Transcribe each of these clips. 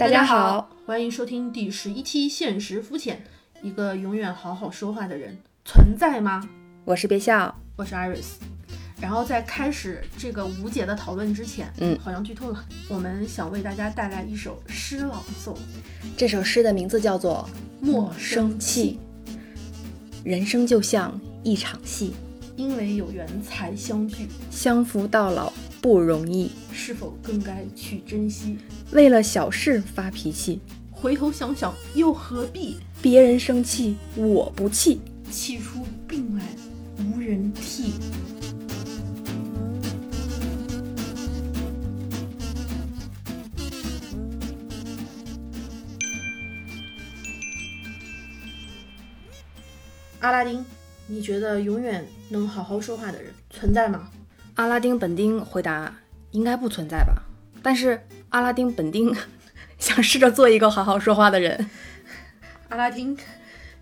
大家好，欢迎收听第十一期《现实肤浅》。一个永远好好说话的人存在吗？我是别笑，我是 Iris。然后在开始这个无解的讨论之前，嗯，好像剧透了。我们想为大家带来一首诗朗诵，这首诗的名字叫做《莫生气》。人生就像一场戏，因为有缘才相聚，相扶到老不容易，是否更该去珍惜？为了小事发脾气，回头想想又何必？别人生气我不气，气出病来无人替。阿拉丁，你觉得永远能好好说话的人存在吗？阿拉丁本丁回答：应该不存在吧。但是阿拉丁本丁 想试着做一个好好说话的人。阿拉丁，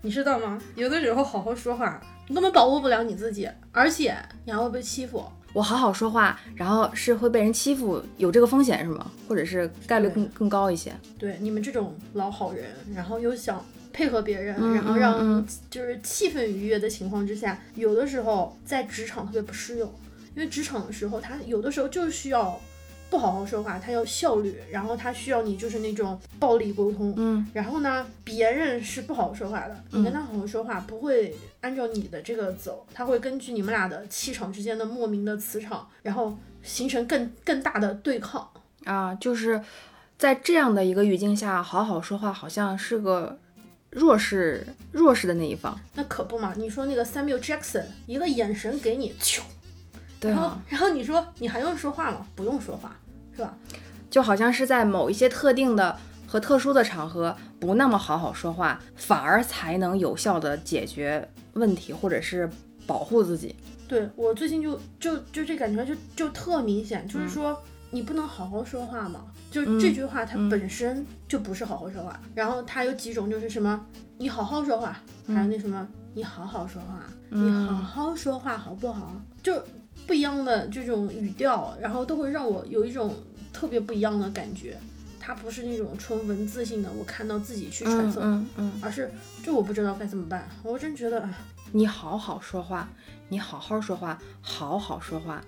你知道吗？有的时候好好说话，你根本保护不了你自己，而且你还会被欺负。我好好说话，然后是会被人欺负，有这个风险是吗？或者是概率更更高一些？对，你们这种老好人，然后又想。配合别人，嗯然后让就是气氛愉悦的情况之下，有的时候在职场特别不适用，因为职场的时候，他有的时候就是需要不好好说话，他要效率，然后他需要你就是那种暴力沟通，嗯，然后呢，别人是不好好说话的，你跟他好好说话，不会按照你的这个走，他会根据你们俩的气场之间的莫名的磁场，然后形成更更大的对抗啊，就是在这样的一个语境下，好好说话好像是个。弱势弱势的那一方，那可不嘛！你说那个 Samuel Jackson 一个眼神给你，咻，对啊，然后你说你还用说话吗？不用说话，是吧？就好像是在某一些特定的和特殊的场合，不那么好好说话，反而才能有效的解决问题，或者是保护自己。对我最近就就就这感觉就就特明显，就是说你不能好好说话嘛？就这句话，它本身就不是好好说话。然后它有几种，就是什么，你好好说话，还有那什么，你好好说话，你好好说话好不好？就不一样的这种语调，然后都会让我有一种特别不一样的感觉。它不是那种纯文字性的，我看到自己去揣测，嗯嗯，而是这我不知道该怎么办。我真觉得，你好好说话，你好好说话，好好说话。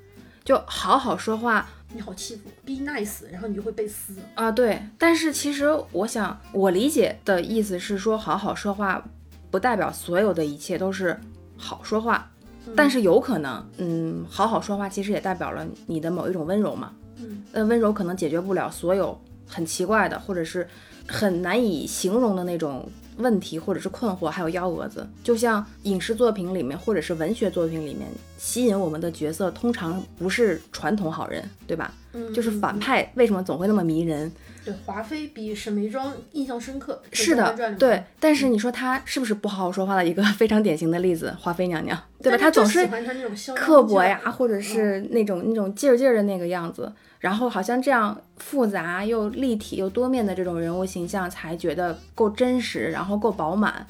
就好好说话，你好欺负，be nice，然后你就会被撕啊。对，但是其实我想，我理解的意思是说，好好说话不代表所有的一切都是好说话，但是有可能，嗯，好好说话其实也代表了你的某一种温柔嘛。嗯，呃，温柔可能解决不了所有很奇怪的或者是很难以形容的那种。问题或者是困惑，还有幺蛾子，就像影视作品里面或者是文学作品里面吸引我们的角色，通常不是传统好人，对吧？嗯，就是反派为什么总会那么迷人？对，华妃比沈眉庄印象深刻。是的，对。但是你说她是不是不好好说话的一个非常典型的例子？华妃娘娘，对吧？她总是刻薄呀，或者是那种那种劲儿劲儿的那个样子。然后好像这样复杂又立体又多面的这种人物形象才觉得够真实，然后够饱满。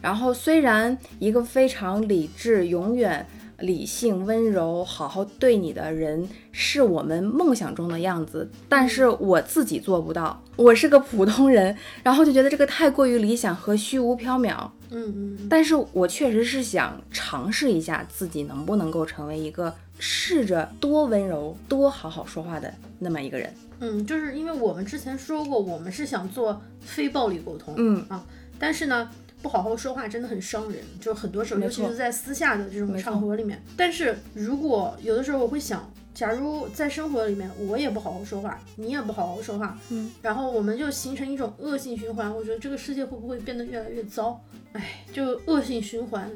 然后虽然一个非常理智、永远理性、温柔、好好对你的人是我们梦想中的样子，但是我自己做不到，我是个普通人，然后就觉得这个太过于理想和虚无缥缈。嗯嗯。但是我确实是想尝试一下自己能不能够成为一个。试着多温柔、多好好说话的那么一个人。嗯，就是因为我们之前说过，我们是想做非暴力沟通。嗯啊，但是呢，不好好说话真的很伤人，就很多时候，尤其是在私下的这种场合里面。但是如果有的时候我会想，假如在生活里面我也不好好说话，你也不好好说话，嗯，然后我们就形成一种恶性循环，我觉得这个世界会不会变得越来越糟？哎，就恶性循环。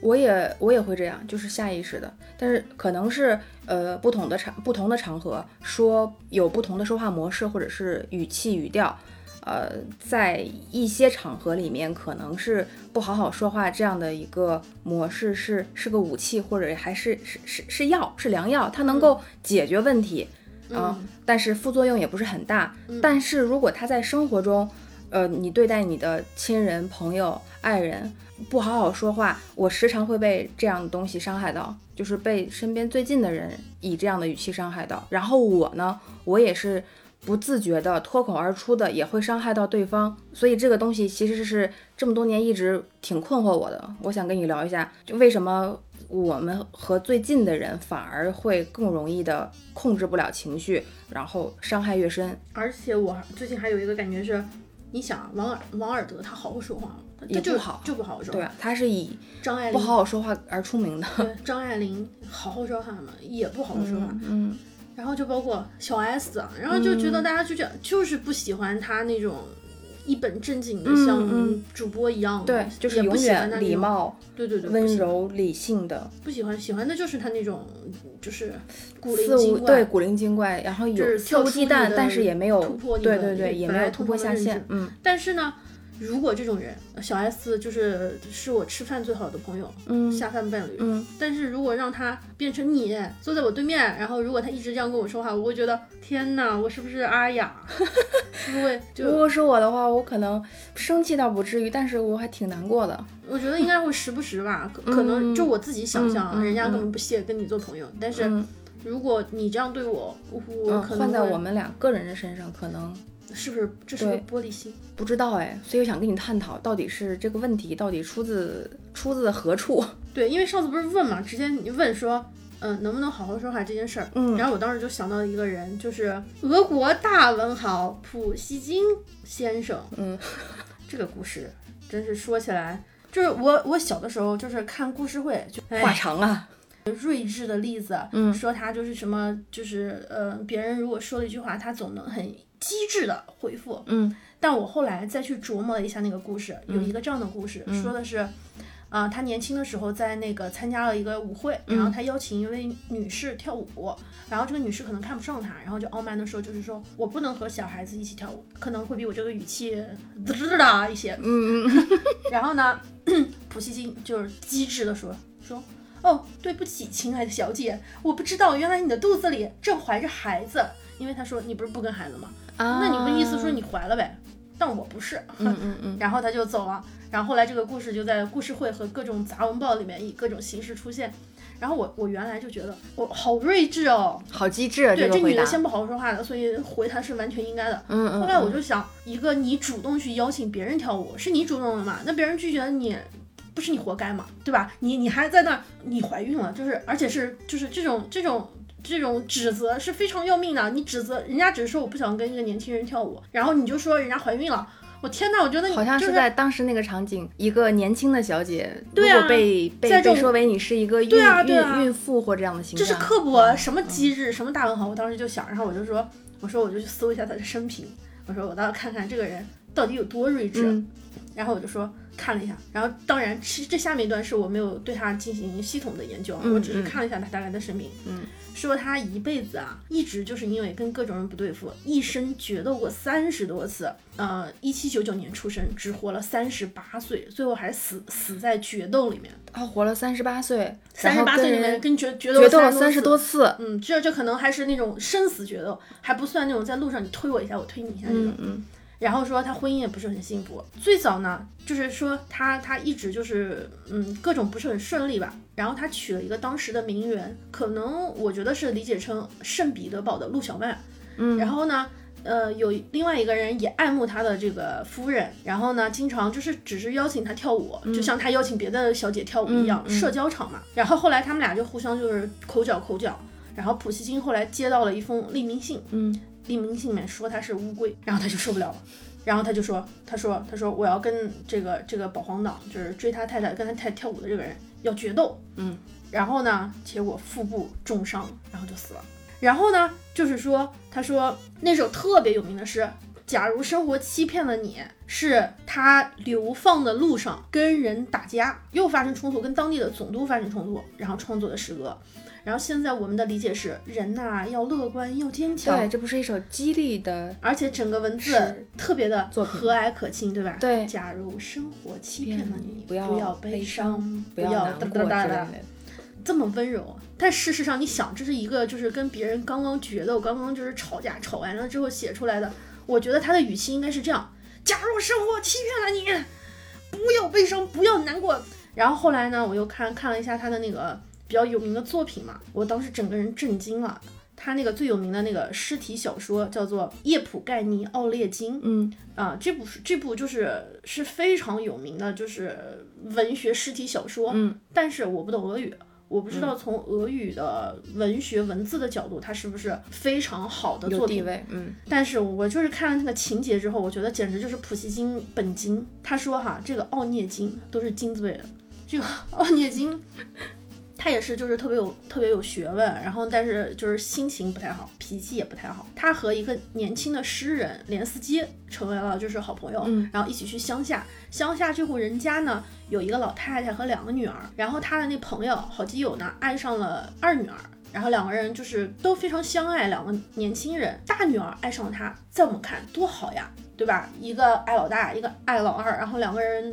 我也我也会这样，就是下意识的，但是可能是呃不同的场不同的场合说有不同的说话模式或者是语气语调，呃，在一些场合里面可能是不好好说话这样的一个模式是是个武器或者还是是是是药是良药，它能够解决问题啊，但是副作用也不是很大。但是如果他在生活中，呃，你对待你的亲人、朋友、爱人不好好说话，我时常会被这样的东西伤害到，就是被身边最近的人以这样的语气伤害到。然后我呢，我也是不自觉的脱口而出的也会伤害到对方，所以这个东西其实是这么多年一直挺困惑我的。我想跟你聊一下，就为什么我们和最近的人反而会更容易的控制不了情绪，然后伤害越深。而且我最近还有一个感觉是，你想王尔王尔德他好好说话吗？他不好就不好好说话。对啊，他是以张爱玲不好好说话而出名的。对张爱玲好好说话嘛，也不好好说话。嗯，然后就包括小 S，啊然后就觉得大家就这样，就是不喜欢他那种一本正经的像嗯主播一样，对，就是永远礼貌、对对对，温柔、理性的，不喜欢，喜欢的就是他那种就是古灵精怪，对古灵精怪，然后就是有肆无跳出你忌惮，的但是也没有对对对，也没有突破下限。嗯但是呢，如果这种人，小 S 就是是我吃饭最好的朋友，嗯下饭伴侣。嗯，但是如果让他变成你坐在我对面，然后如果他一直这样跟我说话，我会觉得天哪，我是不是阿雅？是不是会就如果是我的话，我可能生气倒不至于，但是我还挺难过的。我觉得应该会时不时吧，可可能就我自己想象，人家根嗯本不屑跟你做朋友。但是嗯如果你这样对我，我嗯，可能会换在我们俩个人的身上，可能是不是这是个玻璃心？不知道哎，所以我想跟你探讨，到底是这个问题到底出自出自何处？对，因为上次不是问嘛，直接你问说，嗯、能不能好好说话这件事儿。嗯然后我当时就想到一个人，就是俄国大文豪普希金先生。嗯，这个故事真是说起来，就是我我小的时候就是看故事会，就话哎长啊，睿智的例子，嗯说他就是什么，就是呃，别人如果说了一句话，他总能很机智的回复。嗯但我后来再去琢磨了一下那个故事，有一个这样的故事，说的是，啊、他年轻的时候在那个参加了一个舞会，然后他邀请一位女士跳舞，然后这个女士可能看不上他，然后就傲慢的说，就是说我不能和小孩子一起跳舞，可能会比我这个语气滋滋的一些。嗯嗯 然后呢，普希金就是机智的说说。哦，对不起，亲爱的小姐，我不知道，原来你的肚子里正怀着孩子。因为他说你不是不跟孩子吗？啊，那你不意思说你怀了呗？但我不是。嗯嗯嗯，然后他就走了。然后后来这个故事就在故事会和各种杂文报里面以各种形式出现。然后我我原来就觉得我好睿智哦，好机智啊，对，个。这女的先不好好说话的，所以回她是完全应该的。嗯嗯，后来我就想，一个你主动去邀请别人跳舞，是你主动的嘛？那别人拒绝你，不是你活该嘛？对吧？你你还在那儿，你怀孕了，就是而且是就是这种这种。这种指责是非常要命的。你指责人家只是说我不想跟一个年轻人跳舞，然后你就说人家怀孕了。我天呐，我觉得你好像就是在当时那个场景，一个年轻的小姐，对啊如果被被在这种被说为你是一个孕孕孕妇或这样的形象，这是刻薄什么机智、什么大文豪，我当时就想，然后我就说，我说我就去搜一下他的生平，我说我倒要看看这个人到底有多睿智，嗯然后我就说看了一下，然后当然其实这下面一段是我没有对他进行系统的研究，我只是嗯。看了一下他大概的生平，嗯，说他一辈子啊，一直就是因为跟各种人不对付，一生决斗过三十多次，呃，一七九九年出生，只活了三十八岁，最后还死死在决斗里面，他，活了三十八岁，三十八岁里面跟决决决斗了三三十多次。次，嗯，这这可能还是那种生死决斗，还不算那种在路上你推我一下，我推你一下那种。嗯嗯然后说他婚姻也不是很幸福，最早呢就是说他他一直就是嗯各种不是很顺利吧。然后他娶了一个当时的名媛，可能我觉得是理解成圣彼得堡的陆小曼。嗯，然后呢，呃，有另外一个人也爱慕他的这个夫人，然后呢，经常就是只是邀请他跳舞，就像他邀请别的小姐跳舞一样，嗯嗯社交场嘛。然后后来他们俩就互相就是口角口角，然后普希金后来接到了一封匿名信，嗯匿名信里面说他是乌龟，然后他就受不了了。然后他就说，他说，他说我要跟这个这个保皇党，就是追他太太、跟他太太跳舞的这个人要决斗。嗯，然后呢，结果腹部重伤，然后就死了。然后呢，就是说，他说那首特别有名的诗，假如生活欺骗了你，是他流放的路上跟人打架，又发生冲突，跟当地的总督发生冲突，然后创作的诗歌。然后现在我们的理解是，人呐、要乐观，要坚强。对，这不是一首激励的，而且整个文字特别的和蔼可亲，对吧？对假如生活欺骗了你，不要要悲悲伤，不要难过之类哒哒哒哒的。这么温柔。但事实上，你想，这是一个就是跟别人刚刚决斗，刚刚就是吵架，吵完了之后写出来的。我觉得他的语气应该是这样：假如生活欺骗了你，不要悲伤，不要难过。然后后来呢，我又看看了一下他的那个比较有名的作品嘛，我当时整个人震惊了。他那个最有名的那个尸体小说叫做《叶普盖尼奥列金》。嗯啊，这部这部就是是非常有名的，就是文学尸体小说。嗯，但是我不懂俄语，我不知道从俄语的文学文字的角度，它是不是非常好的作品。嗯但是我就是看了那个情节之后，我觉得简直就是普希金本金。他说哈，这个奥涅金都是金字辈的，这个奥涅金。他也是，就是特别有特别有学问，然后但是就是心情不太好，脾气也不太好。他和一个年轻的诗人连斯基成为了就是好朋友，嗯然后一起去乡下。乡下这户人家呢，有一个老太太和两个女儿，然后他的那朋友好基友呢，爱上了二女儿。然后两个人就是都非常相爱，两个年轻人，大女儿爱上了他，在我们看多好呀，对吧？一个爱老大，一个爱老二，然后两个人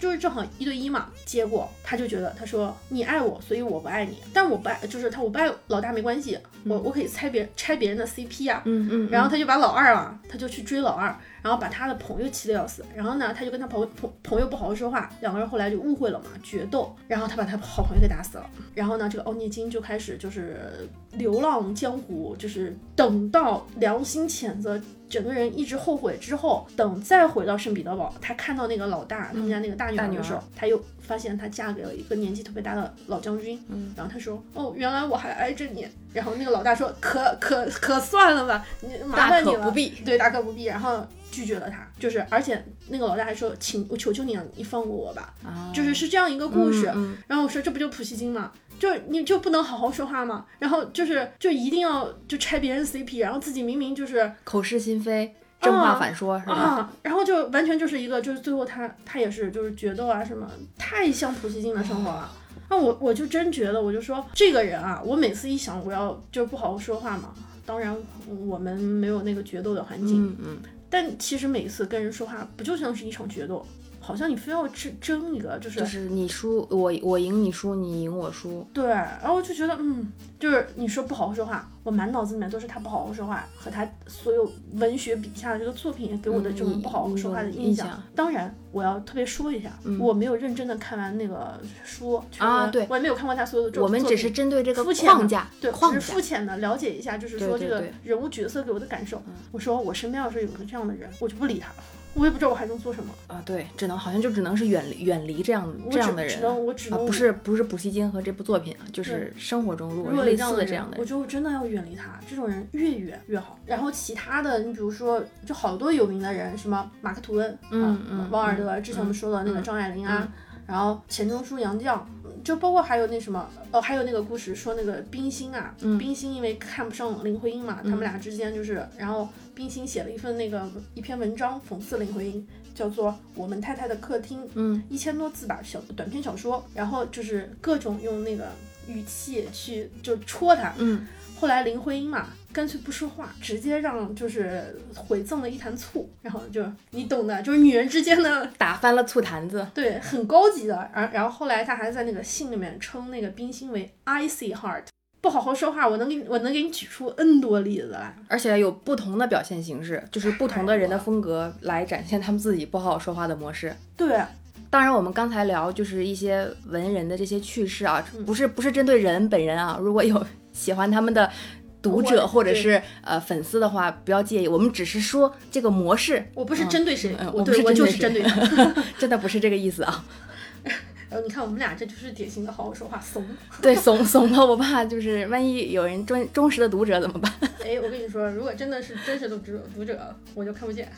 就是正好一对一嘛。结果他就觉得，他说你爱我，所以我不爱你，但我不爱，就是他我不爱老大没关系，我我可以拆别拆别人的 CP 呀、嗯嗯，然后他就把老二啊，他就去追老二，然后把他的朋友气得要死。然后呢，他就跟他朋朋朋友不好好说话，两个人后来就误会了嘛，决斗。然后他把他好朋友给打死了。然后呢，这个奥涅金就开始就是流浪江湖，就是等到良心谴责。整个人一直后悔之后，等再回到圣彼得堡，他看到那个老大他们家那个大女儿儿的时候，他又发现她嫁给了一个年纪特别大的老将军。嗯，然后他说：“哦，原来我还爱着你。”然后那个老大说：“可可可算了吧，你麻烦你了。”可不必。对，大可不必。然后拒绝了他，就是而且那个老大还说：“请我求求你了，你放过我吧。啊，就是是这样一个故事。嗯然后我说：“这不就普希金吗？就你就不能好好说话吗？然后就是就一定要就拆别人 CP，然后自己明明就是口是心非，正话反说，是吧？啊，然后就完全就是一个就是最后他他也是就是决斗啊什么，太像普希金的生活了。那我我就真觉得，我就说这个人啊，我每次一想我要就是不好好说话嘛，当然我们没有那个决斗的环境，嗯嗯，但其实每次跟人说话不就像是一场决斗，好像你非要争争一个就是就是你输我我赢你输你赢我输，对，然后我就觉得，嗯，就是你说不好好说话，我满脑子里面都是他不好好说话和他所有文学笔下的这个作品给我的这种不好好说话的印象。当然，我要特别说一下，嗯我没有认真的看完那个书啊对我也没有看过他所有的作我们只是针对这个框架对，框架只是肤，浅的了解一下，就是说这个人物角色给我的感受。嗯我说我身边要是有个这样的人，我就不理他，我也不知道我还能做什么。啊，对，只能好像就只能是远离远离这样这样的人只只能我只啊，能不是不是补习金和这部作品啊，就是生活中如果类似的这样的人，我觉得我真的要远离他。这种人越远越好。然后其他的，你比如说，就好多有名的人，什么马克吐温，嗯啊嗯王尔德，之前我们说的那个张爱玲啊，然后钱钟书、杨绛，就包括还有那什么，哦，还有那个故事说那个冰心啊，嗯。冰心因为看不上林徽因嘛，他们俩之间就是，然后冰心写了一份那个一篇文章讽刺林徽因，叫做《我们太太的客厅》，嗯。一千多字吧，小短篇小说，然后就是各种用那个语气去就戳他。嗯后来林徽因嘛，干脆不说话，直接让就是回赠了一坛醋，然后就你懂的，就是女人之间的 打翻了醋坛子，对很高级的。然然后后来他还在那个信里面称那个冰心为 icy heart。不好好说话，我能给你，我能给你举出 N 多例子来。而且有不同的表现形式，就是不同的人的风格来展现他们自己不好好说话的模式。对，当然，我们刚才聊就是一些文人的这些趣事啊，嗯不是不是针对人本人啊。如果有喜欢他们的读者或者是呃粉丝的话，不要介意，我们只是说这个模式，我不是针对谁，嗯我对我就是针对谁他。真的不是这个意思啊。然 后你看我们俩这就是典型的好好说话怂。对，怂怂了，我怕就是万一有人忠忠实的读者怎么办？哎，我跟你说，如果真的是真实的读者读者，我就看不见。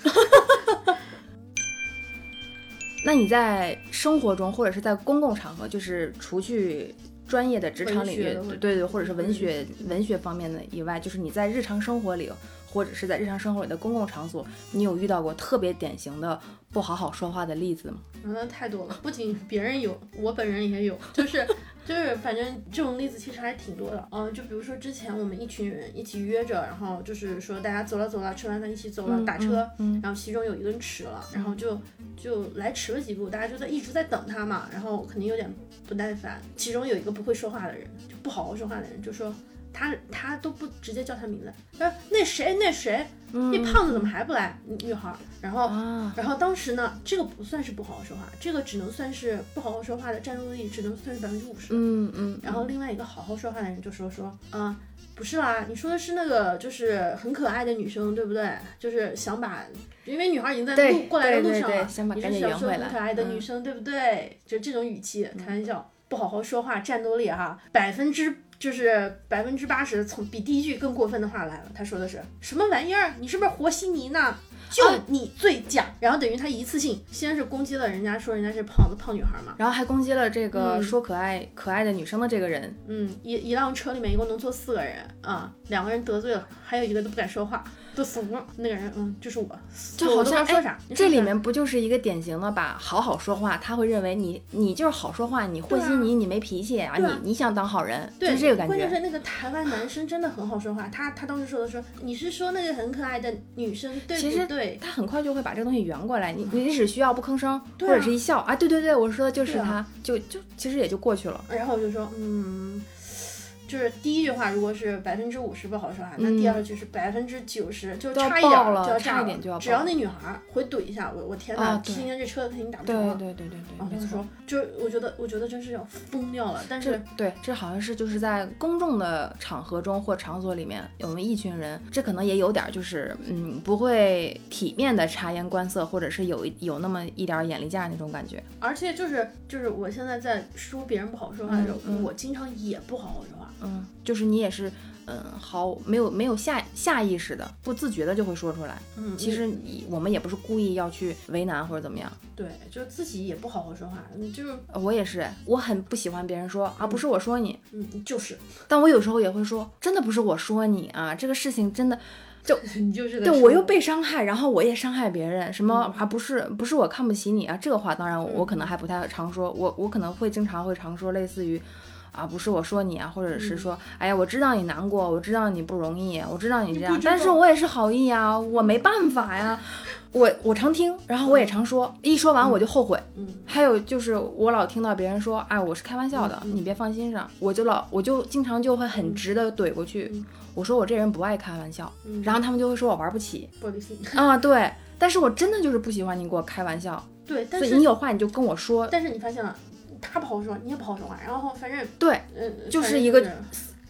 那你在生活中或者是在公共场合，就是除去专业的职场领域，对对，或者是文学文学方面的以外，就是你在日常生活里，或者是在日常生活里的公共场所，你有遇到过特别典型的不好好说话的例子吗？嗯，那太多了，不仅别人有，我本人也有，就是就是，反正这种例子其实还挺多的。嗯、就比如说之前我们一群人一起约着，然后就是说大家走了走了，吃完饭一起走了，嗯打车，嗯然后其中有一个人迟了，然后就就来迟了几步，大家就在一直在等他嘛，然后肯定有点不耐烦。其中有一个不会说话的人，就不好好说话的人，就说。他他都不直接叫他名字，他说那谁那谁，嗯那胖子怎么还不来？女女孩儿，然后啊，然后当时呢，这个不算是不好好说话，这个只能算是不好好说话的战斗力只能算是百分之五十。嗯嗯，然后另外一个好好说话的人就说说，啊、不是啦，你说的是那个就是很可爱的女生，对不对？就是想把，因为女孩已经在路过来的路上了，对想把你是想说很可爱的嗯女生，对不对？就这种语气，开玩笑，不好好说话，战斗力哈，百分之。就是百分之八十，从比第一句更过分的话来了。他说的是什么玩意儿？你是不是和稀泥呢？就你最假。然后等于他一次性先是攻击了人家，说人家是胖子胖女孩嘛，然后还攻击了这个嗯说可爱、可爱的女生的这个人，嗯，一一辆车里面一共能坐四个人啊，两个人得罪了，还有一个都不敢说话，都怂了。那个人，嗯，就是我，我就好像哎都不知道说啥。你这里面不就是一个典型的吧好好说话，他会认为你你就是好说话，你和稀泥，你没脾气啊，啊你你想当好人，就这个感觉关键是。那个台湾男生真的很好说话，他他当时说的说你是说那个很可爱的女生对其实不对？他很快就会把这个东西圆过来，你你只需要不吭声，啊或者是一笑啊，对对对，我说的就是他，就就其实也就过去了。然后我就说，嗯，就是第一句话如果是百分之五十不好说话，那嗯第二句是百分之九十，就差一点就要炸差一点就要只要那女孩儿会怼一下，我我天呐，今天这车肯定打不对着了。对对对对，然后他就没错。说，就我觉得，我觉得真是要疯掉了。但是，对，这好像是就是在公众的场合中或场所里面，我们一群人，这可能也有点儿就是，嗯，不会体面的察言观色，或者是有一有那么一点儿眼力见那种感觉。而且就是就是我现在在说别人不好说话的时候，我经常也不好好说话。嗯，就是你也是，嗯，好没有没有下下意识的、不自觉的就会说出来。嗯，其实你我们也不是故意要去为难或者怎么样。对，就自己也不好好说话，你就是呃我也是，我很不喜欢别人说啊，不是我说你，嗯，就是但我有时候也会说，真的不是我说你啊，这个事情真的。就你就是个对，我又被伤害，然后我也伤害别人，什么嗯还不是不是我看不起你啊？这个话当然我我可能嗯还不太常说，我我可能会经常会常说类似于。啊，不是我说你啊，或者是嗯。说，哎呀，我知道你难过，我知道你不容易，我知道你这样，但是我也是好意啊，我没办法呀，我我常听，然后我也常说，一说完我就后悔。嗯。还有就是我老听到别人说，哎，我是开玩笑的，你别放心上，我就老我就经常就会很直的怼过去，嗯。我说我这人不爱开玩笑，嗯，然后他们就会说我玩不起，玻璃心。啊，对，但是我真的就是不喜欢你给我开玩笑，对，但所以是你有话你就跟我说，但是你发现了，他不好说，你也不好说话，然后反正对，嗯，就是一个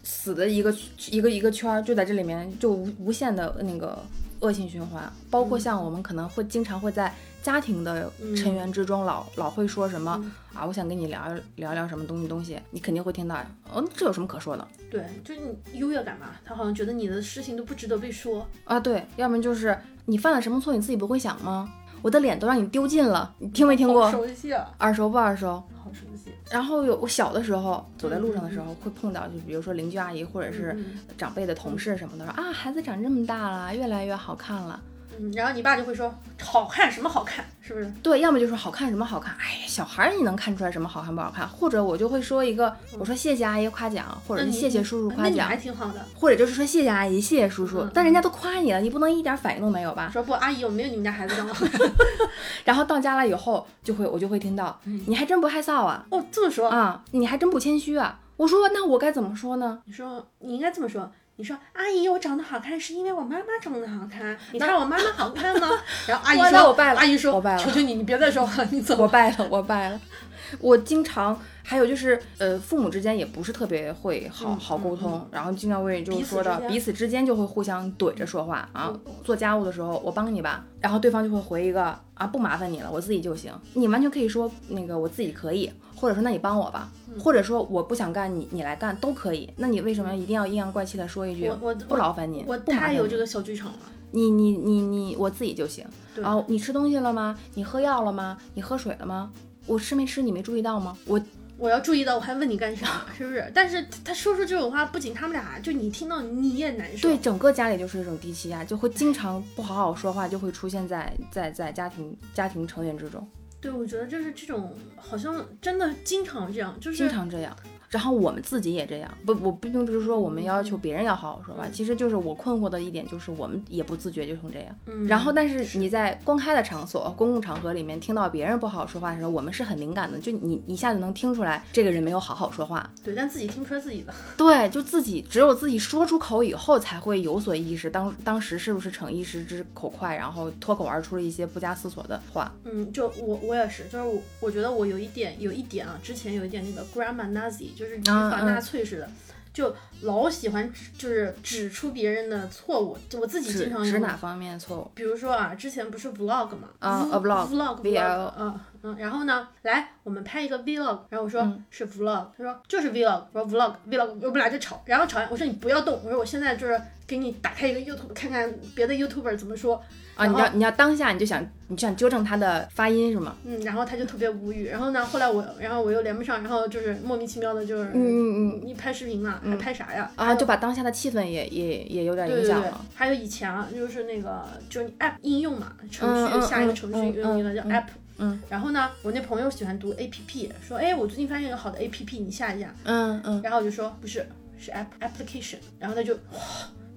死的一个一个一个圈儿，就在这里面就无无限的那个恶性循环，包括嗯像我们可能会经常会在家庭的嗯成员之中老老会说什么嗯啊，我想跟你聊聊聊什么东西东西，你肯定会听到，哦，这有什么可说的对，就是你优越感嘛，他好像觉得你的事情都不值得被说。啊？对，要么就是你犯了什么错你自己不会想吗？我的脸都让你丢尽了，你听没听过？熟悉啊，耳熟不耳熟？好熟悉。然后有我小的时候走在路上的时嗯候会碰到，就比如说邻居阿姨或者是嗯长辈的同事什么的，说啊孩子长这么大了，越来越好看了。嗯，然后你爸就会说好看什么好看，是不是？对，要么就说好看什么好看，哎呀小孩儿你能看出来什么好看不好看？或者我就会说一个，我说谢谢阿姨夸奖，或者是谢谢叔叔夸奖还，挺好的。或者就是说谢谢阿姨，谢谢叔叔嗯，但人家都夸你了，你不能一点反应都没有吧？说不，阿姨，我没有你们家孩子这么好看。然后到家了以后，就会我就会听到，你还真不害臊啊，哦，这么说，啊，你还真不谦虚啊。我说那我该怎么说呢？你说你应该这么说。你说阿姨，我长得好看是因为我妈妈长得好看。你看我妈妈好看吗？然后阿姨说，我败了阿姨说，我败了求求你，你别再说话，你走我。败了，我败了。我经常还有就是，呃，父母之间也不是特别会好嗯好沟通，然后经常会就是说的彼此之间就会互相怼着说话啊嗯。做家务的时候我帮你吧，然后对方就会回一个啊不麻烦你了，我自己就行。你完全可以说那个我自己可以，或者说那你帮我吧，嗯或者说我不想干你你来干都可以。那你为什么一定要阴阳怪气的说一句我我不劳烦你，我太有这个小剧场了。你你你你我自己就行。对然后你吃东西了吗？你喝药了吗？你喝水了吗？我吃没吃你没注意到吗？我我要注意到，我还问你干啥，是不是？但是他说出这种话，不仅他们俩，就你听到你也难受。对整个家里就是一种低气压，就会经常不好好说话，就会出现在在在家庭家庭成员之中，对，我觉得就是这种，好像真的经常这样，就是经常这样。然后我们自己也这样，不，我并不是说我们要求别人要好好说话，其实就是我困惑的一点就是我们也不自觉就成这样。嗯然后，但是你在公开的场所、公共场合里面听到别人不好好说话的时候，我们是很敏感的，就你一下子能听出来这个人没有好好说话。对，但自己听不出来自己的。对，就自己只有自己说出口以后，才会有所意识，当当时是不是逞一时之口快，然后脱口而出了一些不加思索的话。嗯，就我我也是，就是我我觉得我有一点有一点啊，之前有一点那个 grandma Nazi，就是语法嗯纳粹似的，就老喜欢指就是指出别人的错误，就我自己经常有指哪方面错误？比如说啊，之前不是 vlog 嘛，vlog vlog VL vlog，嗯嗯，然后呢，来我们拍一个 vlog，然后我说、嗯是 vlog，他说就是 vlog，我说 vlog vlog，我们俩就吵，然后吵完我说你不要动，我说我现在就是给你打开一个 YouTube 看看别的 YouTuber 怎么说，啊，你要你要当下你就想你就想纠正他的发音是吗？嗯，然后他就特别无语，然后呢，后来我然后我又连不上，然后就是莫名其妙的就是，嗯嗯嗯你拍视频嘛，还拍啥呀？啊，就把当下的气氛也也也有点对对对影响了。，还有以前啊，就是那个就是 app 应用嘛，程序、下一个程序应用叫嗯 app，嗯然后呢，我那朋友喜欢读 app，说哎，我最近发现一个好的 app，你下一下，嗯嗯，然后我就说不是，是 app application，然后他就哇，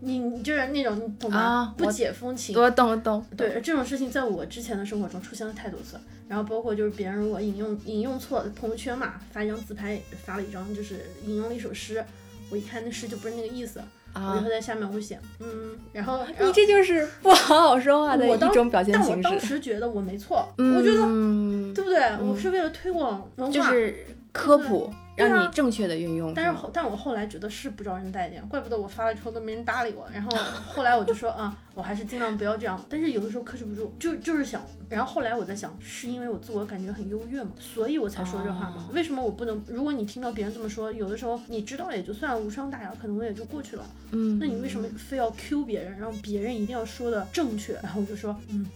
你你就是那种你懂吗？不解风情。我懂我懂。对这种事情，在我之前的生活中出现了太多次，然后包括就是别人如果引用引用错朋友圈嘛，发一张自拍，发了一张就是引用了一首诗，我一看那诗就不是那个意思，我就啊会，在下面我会写嗯，然后然后你这就是不好好说话的一种表现但我形式。当时觉得我没错，我觉得嗯，对不对？我是为了推广文化，就是科普，让你正确的运用。但是后但我后来觉得是不招人待见，怪不得我发了之后都没人搭理我。然后后来我就说 啊，我还是尽量不要这样。但是有的时候克制不住，就就是想。然后后来我在想，是因为我自我感觉很优越嘛，所以我才说这话嘛。哦为什么我不能？如果你听到别人这么说，有的时候你知道了也就算了，无伤大雅，可能也就过去了。嗯，那你为什么非要 Q 别人，让别人一定要说的正确？然后我就说，嗯。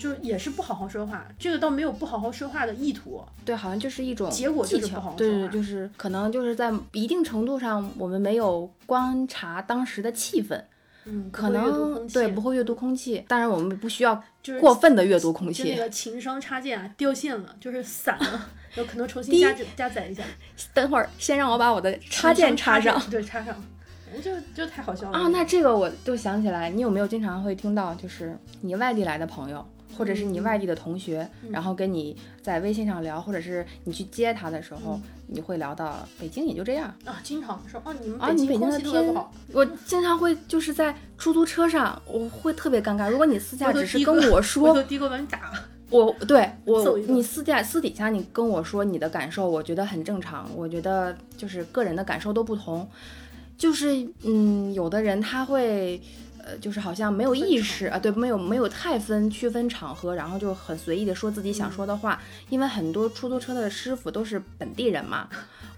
就也是不好好说话，这个倒没有不好好说话的意图，对，好像就是一种结果就是不好好对对，说话就是可能就是在一定程度上，我们没有观察当时的气氛，嗯，可能对不会阅读空气。当然，我们不需要就是过分的阅读空气。就那个情商插件啊掉线了，就是散了，有可能重新加加载一下。等会儿先让我把我的插件插上。对，插上，就就太好笑了啊，那这个我就想起来，你有没有经常会听到，就是你外地来的朋友，或者是你嗯外地的同学，然后跟你在微信上聊，或者是你去接他的时候，嗯你会聊到北京也就这样。啊，经常说哦，你们啊，你北京的京空气不天好，，我经常会就是在出租车上，我会特别尴尬。如果你私下只是跟我说头，的哥把你打。我对我你私下私底下你跟我说你的感受，我觉得很正常。我觉得就是个人的感受都不同，就是嗯，有的人他会。呃，就是好像没有意识啊，对，没有没有太分区分场合，然后就很随意的说自己想说的话，因为很多出租车的师傅都是本地人嘛，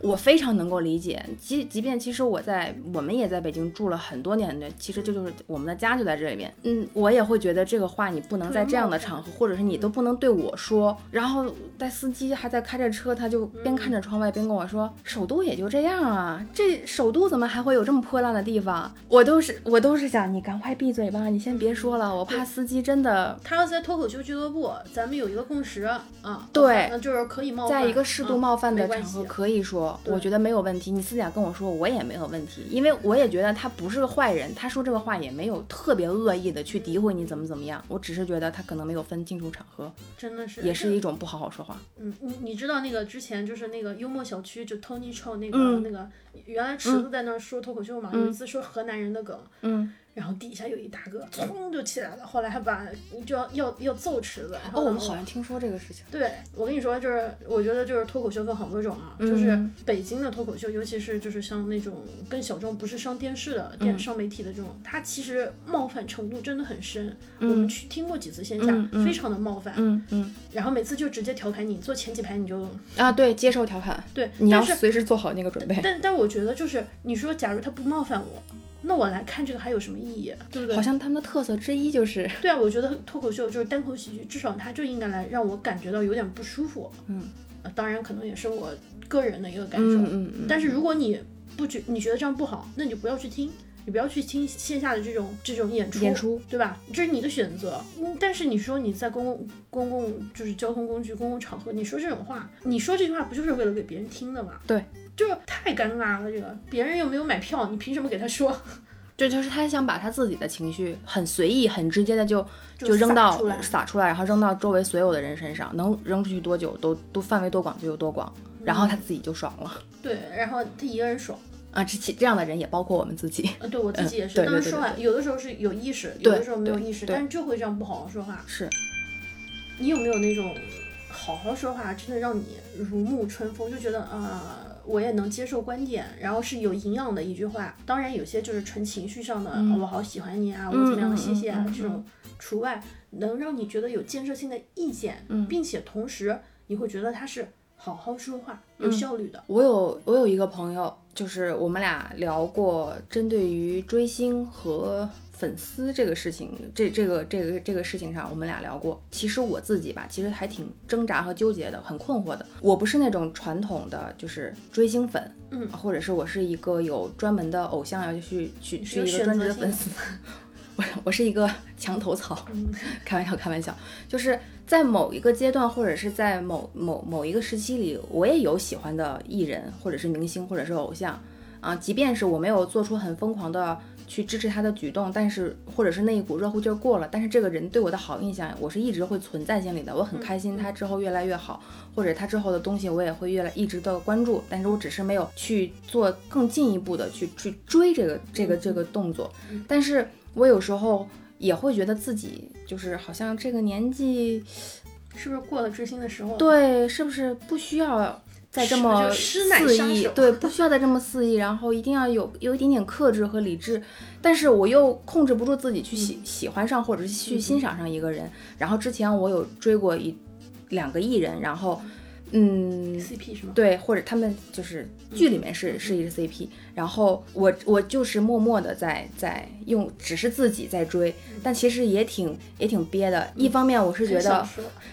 我非常能够理解。即即便其实我在我们也在北京住了很多年的，其实这就是我们的家就在这里面。嗯，我也会觉得这个话你不能在这样的场合，或者是你都不能对我说。然后带司机还在开着车，他就边看着窗外边跟我说：“首都也就这样啊，这首都怎么还会有这么破烂的地方？”我都是我都是想你赶快闭嘴吧，你先别说了，我怕司机真的他要在脱口秀俱乐部，咱们有一个共识啊，对那就是可以冒犯，在一个适度冒犯的场合可以说，对。我觉得没有问题。你私下跟我说，我也没有问题，因为我也觉得他不是个坏人，他说这个话也没有特别恶意的去诋毁你怎么怎么样，我只是觉得他可能没有分清楚场合，真的是也是一种不好好说话。嗯，你你知道那个之前就是那个幽默小区，就 Tony Chou 那个、嗯。那个，原来池子在那儿说脱口秀嘛，有一次说河南人的梗，嗯，然后底下有一大哥噌就起来了，后来还把就要要要揍池子。然后哦，我们好像听说这个事情。对我跟你说，就是我觉得就是脱口秀分好多种啊，就是嗯北京的脱口秀，尤其是就是像那种跟小众，不是上电视的电嗯上媒体的这种，它其实冒犯程度真的很深。我们去听过几次线下，非常的冒犯，嗯嗯然后每次就直接调侃你，坐前几排你就啊，对，接受调侃，对，你要但是随时做好那个准备。但但我觉得就是你说，假如他不冒犯我，那我来看这个还有什么意义，对不对？好像他们的特色之一就是，对啊，我觉得脱口秀就是单口喜剧，至少它就应该来让我感觉到有点不舒服。嗯呃，当然可能也是我个人的一个感受。嗯嗯嗯，但是如果你不觉你觉得这样不好，那你就不要去听。你不要去听线下的这种这种演出，演出对吧？这是你的选择。嗯，但是你说你在公共公共就是交通工具、公共场合，你说这种话，你说这句话不就是为了给别人听的吗？对，就是太尴尬了。这个别人又没有买票，你凭什么给他说？这就是他想把他自己的情绪很随意、很直接的就就扔到撒出来撒出来，然后扔到周围所有的人身上，能扔出去多久都都范围多广就有多广，然后他自己就爽了。对，然后他一个人爽。啊，这其这样的人也包括我们自己。呃，对我自己也是。当然对对说话有的时候是有意识，有的时候没有意识，但是就会这样不好好说话。是，你有没有那种好好说话，真的让你如沐春风，就觉得啊、我也能接受观点，然后是有营养的一句话。当然，有些就是纯情绪上的，我好喜欢你啊，我怎么样，谢谢啊，这种除外，能让你觉得有建设性的意见，嗯并且同时你会觉得他是好好说话、有嗯效率的。我有我有一个朋友，就是我们俩聊过针对于追星和粉丝这个事情，这这个这个这个事情上，我们俩聊过。其实我自己吧，其实还挺挣扎和纠结的，很困惑的。我不是那种传统的就是追星粉，嗯或者是我是一个有专门的偶像要去去去一个专职的的粉丝。我我是一个墙头草，嗯 开玩笑，开玩笑，就是在某一个阶段，或者是在某某某一个时期里，我也有喜欢的艺人，或者是明星，或者是偶像啊。即便是我没有做出很疯狂的去支持他的举动，但是或者是那一股热乎劲儿过了，但是这个人对我的好印象，我是一直会存在心里的。我很开心他之后越来越好，或者他之后的东西我也会越来一直的关注，但是我只是没有去做更进一步的去去追这个这个这个动作，但是我有时候也会觉得自己就是好像这个年纪，是不是过了追星的时候？，对，是不是不需要再这么肆意？对，不需要再这么肆意，然后一定要有有一点点克制和理智，但是我又控制不住自己去喜、喜欢上或者是去欣赏上一个人。然后之前我有追过一两个艺人，然后嗯。CP 是吗？对，或者他们就是剧里面是是一个 CP，然后我我就是默默的在在用，只是自己在追，但其实也挺也挺憋的。一方面我是觉得，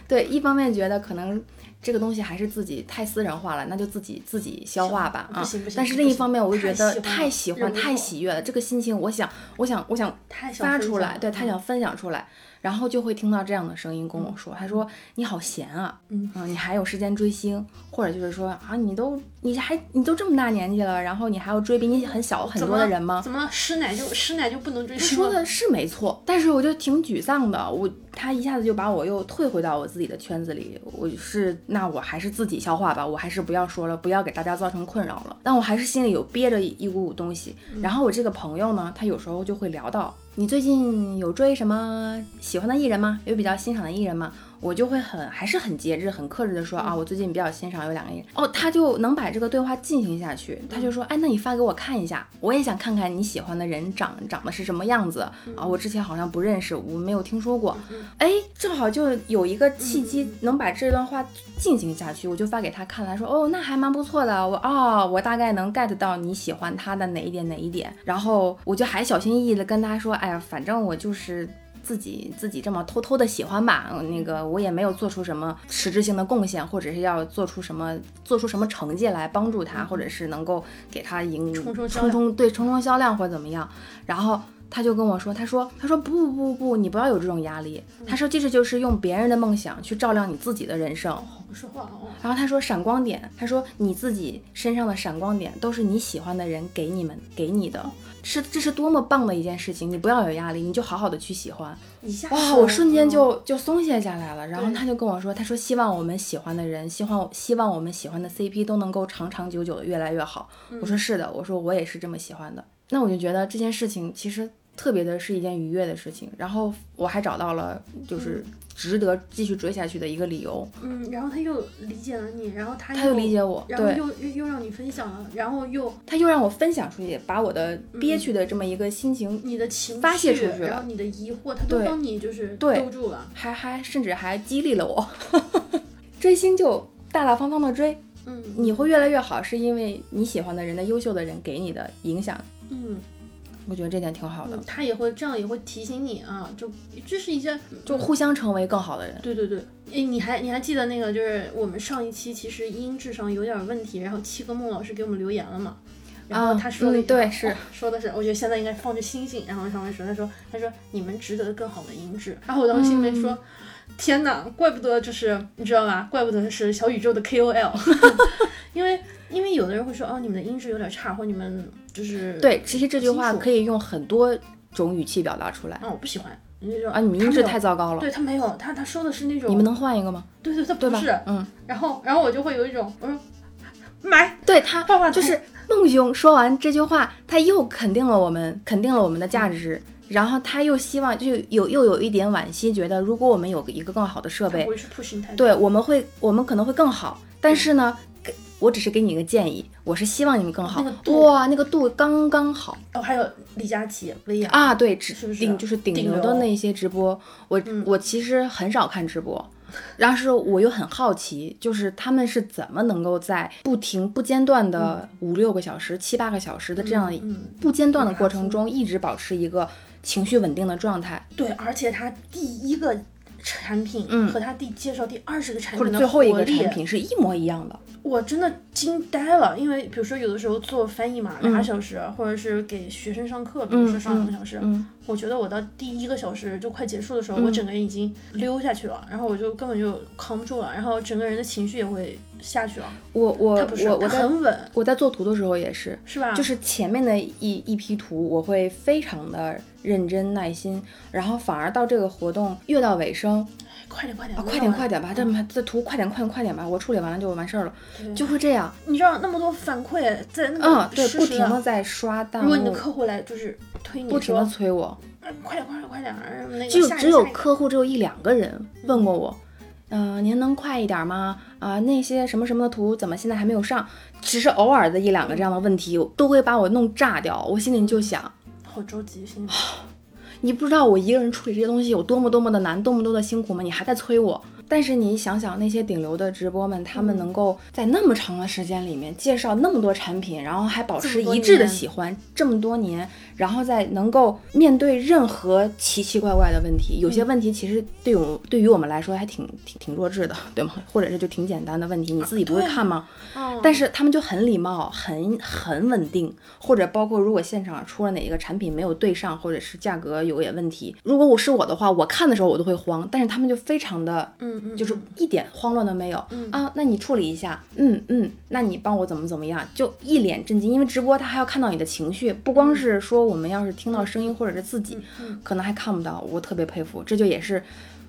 对，一方面觉得可能这个东西还是自己太私人化了，那就自己自己消化吧啊但是另一方面，我就觉得太太喜欢，太喜悦了，这个心情，我想我想我想发出来，对他想分享出来，然后就会听到这样的声音跟我说，他说你好闲啊，嗯你还有时间追星，或者就是说啊，你都你还你都这么大年纪了，然后你还要追比你很小很多的人吗？怎么师奶就师奶就不能追？说的是没错，但是我就挺沮丧的。我他一下子就把我又退回到我自己的圈子里，我是那我还是自己消化吧，我还是不要说了，不要给大家造成困扰了。但我还是心里有憋着一一股股东西。然后我这个朋友呢，他有时候就会聊到你最近有追什么喜欢的艺人吗？有比较欣赏的艺人吗？我就会很还是很节制、很克制的说啊，我最近比较欣赏有两个人。哦，他就能把这个对话进行下去。他就说，哎，那你发给我看一下，我也想看看你喜欢的人长长得是什么样子啊。我之前好像不认识，我没有听说过。哎，正好就有一个契机能把这段话进行下去，我就发给他看了，他说哦，那还蛮不错的。我哦，我大概能 get 到你喜欢他的哪一点哪一点，然后我就还小心翼翼的跟他说，哎呀，反正我就是。自己自己这么偷偷的喜欢吧，嗯那个我也没有做出什么实质性的贡献，或者是要做出什么做出什么成绩来帮助他，或者是能够给他赢冲冲销冲冲对冲冲销量或者怎么样。然后他就跟我说，他说他说不不不不，你不要有这种压力。他说这就是用别人的梦想去照亮你自己的人生。不说话哦。然后他说闪光点，他说你自己身上的闪光点都是你喜欢的人给你们给你的，是这是多么棒的一件事情，你不要有压力，你就好好的去喜欢。哇，一下子我瞬间嗯就就松懈下来了。然后他就跟我说，他说希望我们喜欢的人，希望希望我们喜欢的 CP 都能够长长久久的越来越好。我说是的，我说我也是这么喜欢的。那我就觉得这件事情其实特别的是一件愉悦的事情。然后我还找到了就是值得继续追下去的一个理由。嗯，然后他又理解了你，然后他他又理解我，然后又又又让你分享了，然后又他又让我分享出去，把我的憋屈的这么一个心情，你的情绪发泄出去然后你的疑惑，他都帮你就是兜住了。还还甚至还激励了我。追星就大大方方的追，嗯你会越来越好，是因为你喜欢的人的优秀的人给你的影响，嗯我觉得这点挺好的，嗯，他也会这样也会提醒你啊，就这是一件就互相成为更好的人。对对对，诶，你还你还记得那个就是我们上一期其实音质上有点问题，然后七哥孟老师给我们留言了嘛？然后他说了一句话、嗯对是哦说的是，我觉得现在应该放着星星，然后上面说，他说他说你们值得更好的音质，然后我当时心里面说。嗯天哪，怪不得就是你知道吧？怪不得是小宇宙的 KOL，因为因为有的人会说哦，你们的音质有点差，或你们就是对，其实这句话可以用很多种语气表达出来啊，我不喜欢。你就说啊，你们音质太糟糕了，对他没有，他他说的是那种你们能换一个吗？对对，他不是，？嗯，然后然后我就会有一种我说买对他画画就是孟兄说完这句话，他又肯定了我们，肯定了我们的价值，然后他又希望就有又有一点惋惜，觉得如果我们有一个更好的设备。对，我们会我们可能会更好，但是呢。给我只是给你一个建议，我是希望你们更好那个。度哇，那个度刚刚好哦，还有李佳琦、薇娅，啊！对，直是不是顶就是顶顶流流的那些直播，我、嗯我其实很少看直播，但是我又很好奇，就是他们是怎么能够在不停不间断的五六个小时、七八个小时的这样嗯不间断的过程中，一直保持一个情绪稳定的状态，对，而且他第一个产品嗯。和他第介绍第二十个产品的者最后一个产品是一模一样的。我真的惊呆了，因为比如说有的时候做翻译嘛，嗯。俩小时，或者是给学生上课，比如说上两个小时，嗯我觉得我到第一个小时就快结束的时候，我整个人已经溜下去了，然后我就根本就扛不住了，然后整个人的情绪也会下去了。我我我我在很稳，我在做图的时候也是，是吧？就是前面的一一批图，我会非常的认真耐心，然后反而到这个活动越到尾声，快点快点、啊，快点快点吧，这么这图快点快点快点吧，我处理完了就完事儿了，就会这样。你知道那么多反馈在那嗯么，对，不停的在刷弹如果你的，客户来就是推你不停的，催我，嗯快点快点快点，那个就只有客户只有一两个人问过我，嗯、您能快一点吗？啊、那些什么什么的图怎么现在还没有上？只是偶尔的一两个这样的问题，都会把我弄炸掉。我心里就想，好着急，心里 你不知道我一个人处理这些东西有多么多么的难，多么多的辛苦吗？你还在催我。但是你想想，那些顶流的直播们，他们能够在那么长的时间里面介绍那么多产品，然后还保持一致的喜欢这么多年，然后再能够面对任何奇奇怪怪的问题，有些问题其实对我对于我们来说还挺挺挺弱智的，对吗？或者是就挺简单的问题，你自己不会看吗？嗯。但是他们就很礼貌，很很稳定，或者包括如果现场出了哪一个产品没有对上，或者是价格有点问题，如果我是我的话，我看的时候我都会慌，但是他们就非常的，嗯嗯，就是一点慌乱都没有，嗯。啊，那你处理一下，嗯嗯，那你帮我怎么怎么样，就一脸震惊，因为直播他还要看到你的情绪，不光是说我们要是听到声音或者是自己，嗯可能还看不到，我特别佩服，这就也是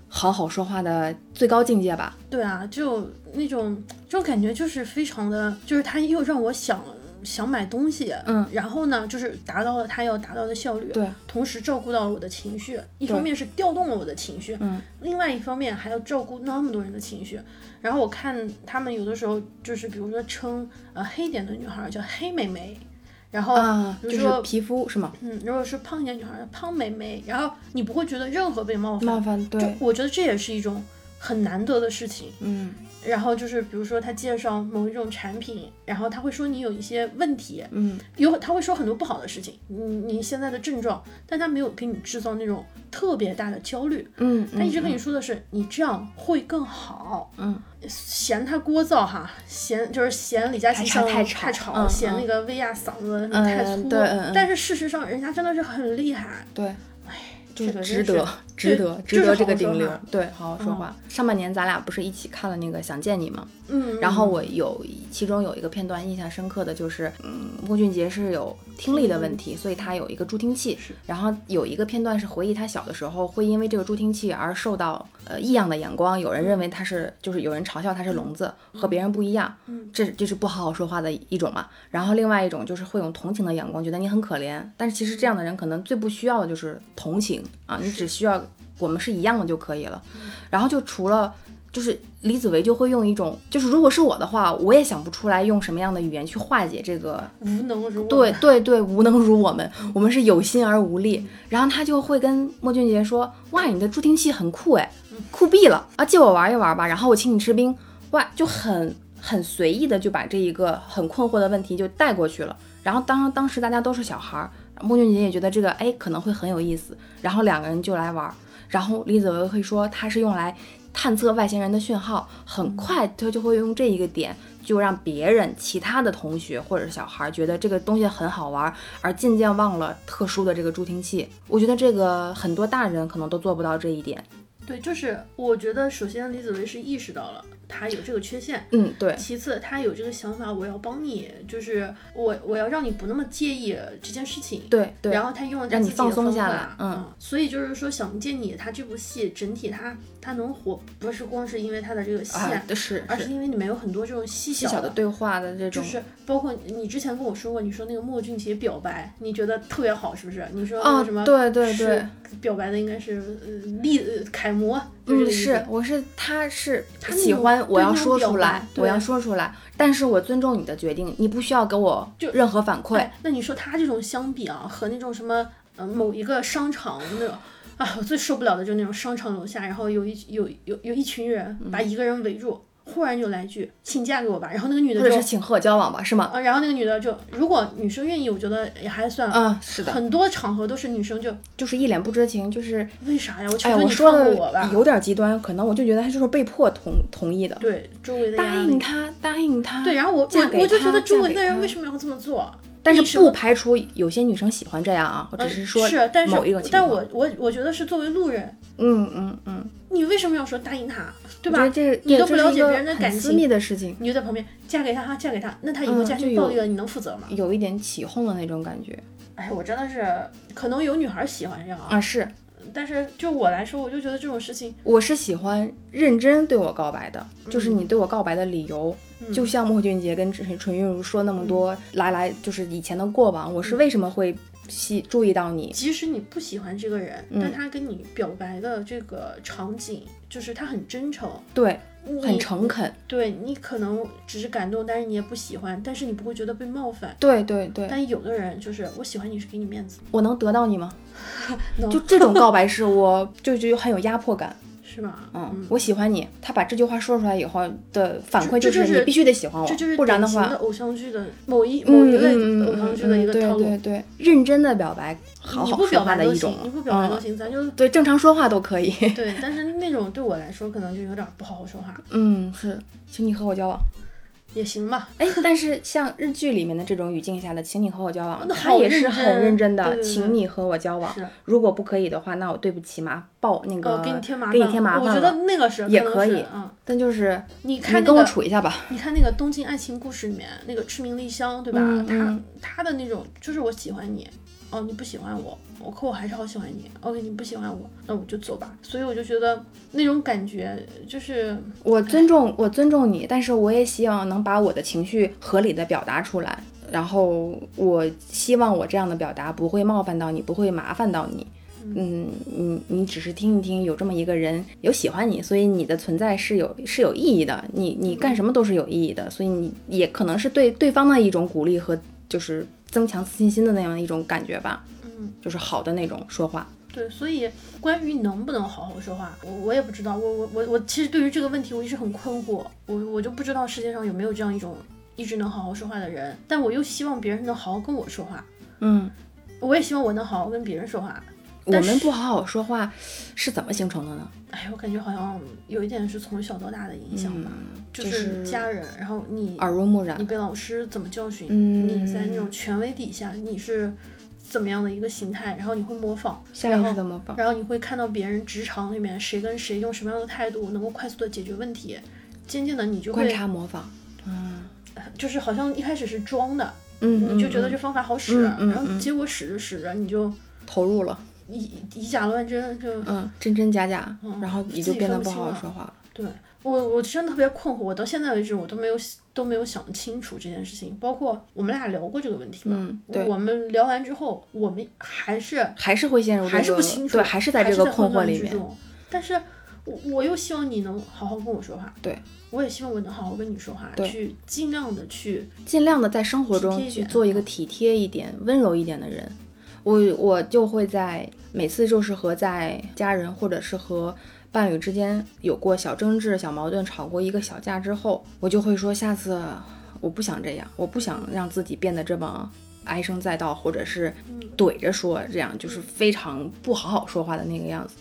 好好说话的最高境界吧。对啊，就那种这种感觉就是非常的，就是他又让我想想买东西，嗯，然后呢，就是达到了他要达到的效率，对，同时照顾到了我的情绪，一方面是调动了我的情绪，嗯，另外一方面还要照顾那么多人的情绪。然后我看他们有的时候就是比如说称呃黑点的女孩叫黑美眉，然后啊，就是比如说皮肤是吗？嗯，如果是胖一点女孩胖美眉，然后你不会觉得任何被冒犯，冒犯就对，我觉得这也是一种很难得的事情。嗯然后就是比如说他介绍某一种产品，然后他会说你有一些问题，嗯。有他会说很多不好的事情，你你现在的症状，但他没有给你制造那种特别大的焦虑，嗯，他一直跟嗯你说的是你这样会更好，嗯，嫌他聒噪哈，嫌就是嫌李佳琦太太吵嫌那嗯个薇娅嗓子太粗，但是事实上人家真的是很厉害，对，哎，这个值得，值得，值得这个顶流。对，好好说话。上半年咱俩不是一起看了那个《想见你》吗？嗯，然后我有其中有一个片段印象深刻的就是，嗯，莫俊杰是有听力的问题，所以他有一个助听器。是然后有一个片段是回忆他小的时候会因为这个助听器而受到呃异样的眼光，有人认为他是就是有人嘲笑他是聋子，和别人不一样。嗯这就是不好好说话的一种嘛。然后另外一种就是会用同情的眼光，觉得你很可怜。但是其实这样的人可能最不需要的就是同情啊，你只需要我们是一样的就可以了。然后就除了就是李子维就会用一种，就是如果是我的话，我也想不出来用什么样的语言去化解这个无能如我对对对，无能如我们，我们是有心而无力。然后他就会跟莫俊杰说：“哇，你的助听器很酷哎，酷毙了啊！借我玩一玩吧，然后我请你吃冰。”哇，就很很随意的就把这一个很困惑的问题就带过去了。然后当当时大家都是小孩儿，莫俊杰也觉得这个哎可能会很有意思，然后两个人就来玩儿。然后李子维会说他是用来探测外星人的讯号，很快他就会用这一个点就让别人其他的同学或者是小孩觉得这个东西很好玩，而渐渐忘了特殊的这个助听器。我觉得这个很多大人可能都做不到这一点。对，就是我觉得首先李子维是意识到了。他有这个缺陷，嗯，对。其次，他有这个想法，我要帮你，就是我我要让你不那么介意这件事情，对对。然后他用了让你放松下来，嗯。所以就是说，想见你，他这部戏整体他他能火，不是光是因为他的这个线，是，而是因为里面有很多这种细小的对话的这种，就是包括你之前跟我说过，你说那个莫俊杰表白，你觉得特别好，是不是？你说那个什么？对对对，表白的应该是呃立楷模。嗯，是，我是他是喜欢，我要说出来，我要说出来，但是我尊重你的决定，你不需要给我就任何反馈。那你说他这种相比啊，和那种什么，呃，某一个商场那种，啊，我最受不了的就是那种商场楼下，然后有一有有有一群人把一个人围住。忽然就来句，请嫁给我吧。然后那个女的就，是请和我交往吧，是吗？啊，然后那个女的就，如果女生愿意，我觉得也还算。嗯，是的。很多场合都是女生就就是一脸不知情，就是为啥呀？我求求你放过我吧。有点极端，可能我就觉得他就是被迫同同意的。对，周围的答应他，答应他。对，然后我我我就觉得周围的人为什么要这么做？但是不排除有些女生喜欢这样啊，我只是说某一个情况。但我我我觉得是作为路人，嗯嗯嗯，你为什么要说答应他，对吧？这你都不了解别人的感情，私密的事情，你就在旁边嫁给他哈，嫁给他，那他以后家庭暴力了，你能负责吗？有一点起哄的那种感觉。哎，我真的是，可能有女孩喜欢这样啊，是。但是就我来说，我就觉得这种事情，我是喜欢认真对我告白的，就是你对我告白的理由，就像莫俊杰跟陈陈韵如说那么多来来，就是以前的过往，我是为什么会细注意到你？即使你不喜欢这个人，但他跟你表白的这个场景，就是他很真诚，对。很诚恳，对你可能只是感动，但是你也不喜欢，但是你不会觉得被冒犯。对对对。但有的人就是我喜欢你是给你面子，我能得到你吗？就这种告白式，我就觉得很有压迫感。是吧？嗯，我喜欢你。他把这句话说出来以后的反馈就是你必须得喜欢我，这就是不然的话，偶像剧的某一某一类偶像剧的一个套路。对对对，认真的表白，好好说话的一种。你不表白都行，咱就对正常说话都可以。对，但是那种对我来说可能就有点不好好说话。嗯，是，请你和我交往。也行吧，哎，但是像日剧里面的这种语境下的，请你和我交往，他也是很认真的，请你和我交往。如果不可以的话，那我对不起嘛报那个给你添麻烦，给你添麻烦。我觉得那个是也可以，嗯，但就是你看跟我处一下吧。你看那个《东京爱情故事》里面那个赤名莉香，对吧？他他的那种就是我喜欢你。哦，你不喜欢我，我可我还是好喜欢你。OK，你不喜欢我，那我就走吧。所以我就觉得那种感觉就是我尊重我尊重你，但是我也希望能把我的情绪合理的表达出来。然后我希望我这样的表达不会冒犯到你，不会麻烦到你。嗯，你你只是听一听，有这么一个人有喜欢你，所以你的存在是有是有意义的。你你干什么都是有意义的，所以你也可能是对对方的一种鼓励和就是。增强自信心的那样一种感觉吧，嗯，就是好的那种说话。对，所以关于能不能好好说话，我我也不知道。我我我我其实对于这个问题我一直很困惑，我我就不知道世界上有没有这样一种一直能好好说话的人，但我又希望别人能好好跟我说话。嗯，我也希望我能好好跟别人说话。我们不好好说话是怎么形成的呢？哎，我感觉好像有一点是从小到大的影响吧，就是家人，然后你耳濡目染，你被老师怎么教训，你在那种权威底下你是怎么样的一个形态，然后你会模仿，下意识的模仿，然后你会看到别人职场里面谁跟谁用什么样的态度能够快速的解决问题，渐渐的你就会观察模仿，嗯，就是好像一开始是装的，嗯，你就觉得这方法好使，然后结果使着使着你就投入了。以以假乱真，就嗯，真真假假，然后你就变得不好好说话了。对我，我真的特别困惑，我到现在为止我都没有都没有想清楚这件事情。包括我们俩聊过这个问题嘛，嗯，对。我们聊完之后，我们还是还是会陷入还是不清楚，对，还是在这个困惑里面。但是，我我又希望你能好好跟我说话。对，我也希望我能好好跟你说话，去尽量的去尽量的在生活中去做一个体贴一点、温柔一点的人。我我就会在每次就是和在家人或者是和伴侣之间有过小争执、小矛盾、吵过一个小架之后，我就会说下次我不想这样，我不想让自己变得这么唉声载道，或者是怼着说，这样就是非常不好好说话的那个样子。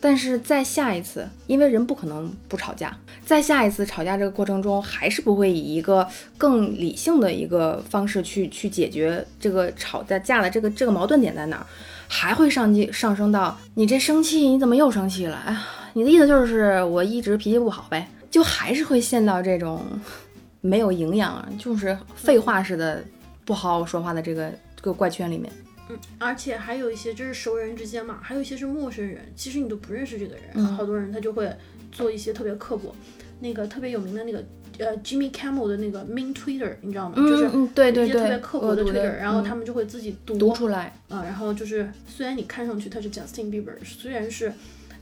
但是在下一次，因为人不可能不吵架，在下一次吵架这个过程中，还是不会以一个更理性的一个方式去去解决这个吵架架的这个这个矛盾点在哪儿，还会上进上升到你这生气，你怎么又生气了？哎呀，你的意思就是我一直脾气不好呗？就还是会陷到这种 没有营养，就是废话似的不好好说话的这个这个怪圈里面。嗯，而且还有一些就是熟人之间嘛，还有一些是陌生人，其实你都不认识这个人，好多人他就会做一些特别刻薄，那个特别有名的那个呃 Jimmy Kimmel 的那个 Mean Twitter，你知道吗？就是对对对，特别刻薄的 Twitter，然后他们就会自己读读出来啊，然后就是虽然你看上去他是 Justin Bieber，虽然是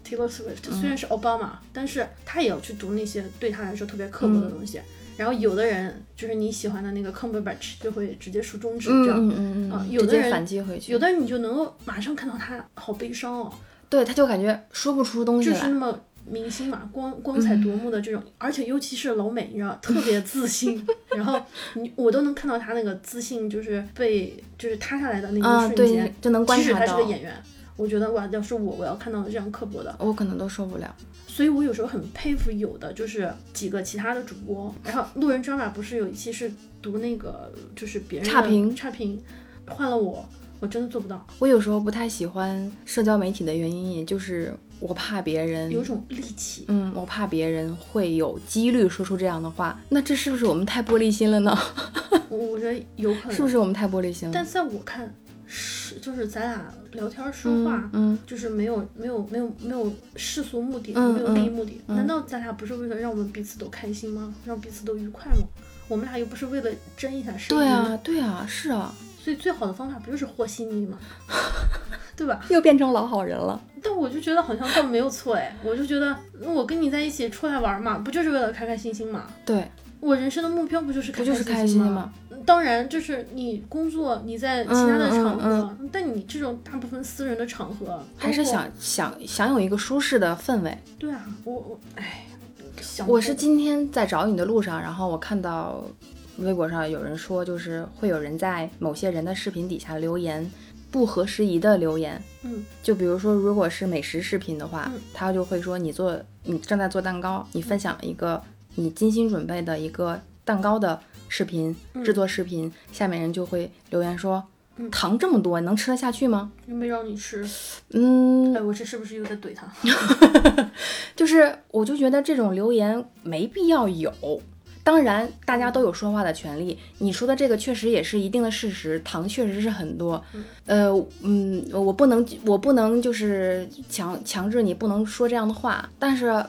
Taylor Swift，虽然是 Obama，但是他也要去读那些对他来说特别刻薄的东西。然后有的人就是你喜欢的那个 Cumberbatch 就会直接竖中指，这样，嗯嗯嗯，啊，有的人反击回去，有的人你就能够马上看到他好悲伤哦，对，他就感觉说不出东西来，就是那么明星嘛，光光彩夺目的这种，而且尤其是老美，你知道，特别自信，然后你我都能看到他那个自信就是被就是塌下来的那一瞬间，就能观察到，即使他是个演员，我觉得哇，要是我我要看到这样刻薄的，我可能都受不了。所以我有时候很佩服有的就是几个其他的主播，然后路人抓马不是有一期是读那个就是别人差评差评，换了我我真的做不到。我有时候不太喜欢社交媒体的原因，也就是我怕别人有种戾气，嗯，我怕别人会有几率说出这样的话。那这是不是我们太玻璃心了呢？我觉得有可能，是不是我们太玻璃心了？但在我看。是，就是咱俩聊天说话，嗯，就是没有没有没有没有世俗目的，没有利益目的。难道咱俩不是为了让我们彼此都开心吗？让彼此都愉快吗？我们俩又不是为了争一下声音。对啊，对啊，是啊。所以最好的方法不就是和稀泥吗？对吧？又变成老好人了。但我就觉得好像倒没有错哎，我就觉得我跟你在一起出来玩嘛，不就是为了开开心心嘛？对。我人生的目标不就是开开心吗？当然，就是你工作，你在其他的场合，但你这种大部分私人的场合，还是想想想有一个舒适的氛围。对啊，我我哎，我是今天在找你的路上，然后我看到微博上有人说，就是会有人在某些人的视频底下留言不合时宜的留言。嗯，就比如说，如果是美食视频的话，他就会说你做你正在做蛋糕，你分享一个。你精心准备的一个蛋糕的视频制作视频，下面人就会留言说：“糖这么多，能吃得下去吗？”又没让你吃，嗯，哎，我这是不是又在怼他？就是，我就觉得这种留言没必要有。当然，大家都有说话的权利。你说的这个确实也是一定的事实，糖确实是很多。呃，嗯，我不能，我不能就是强强制你不能说这样的话，但是。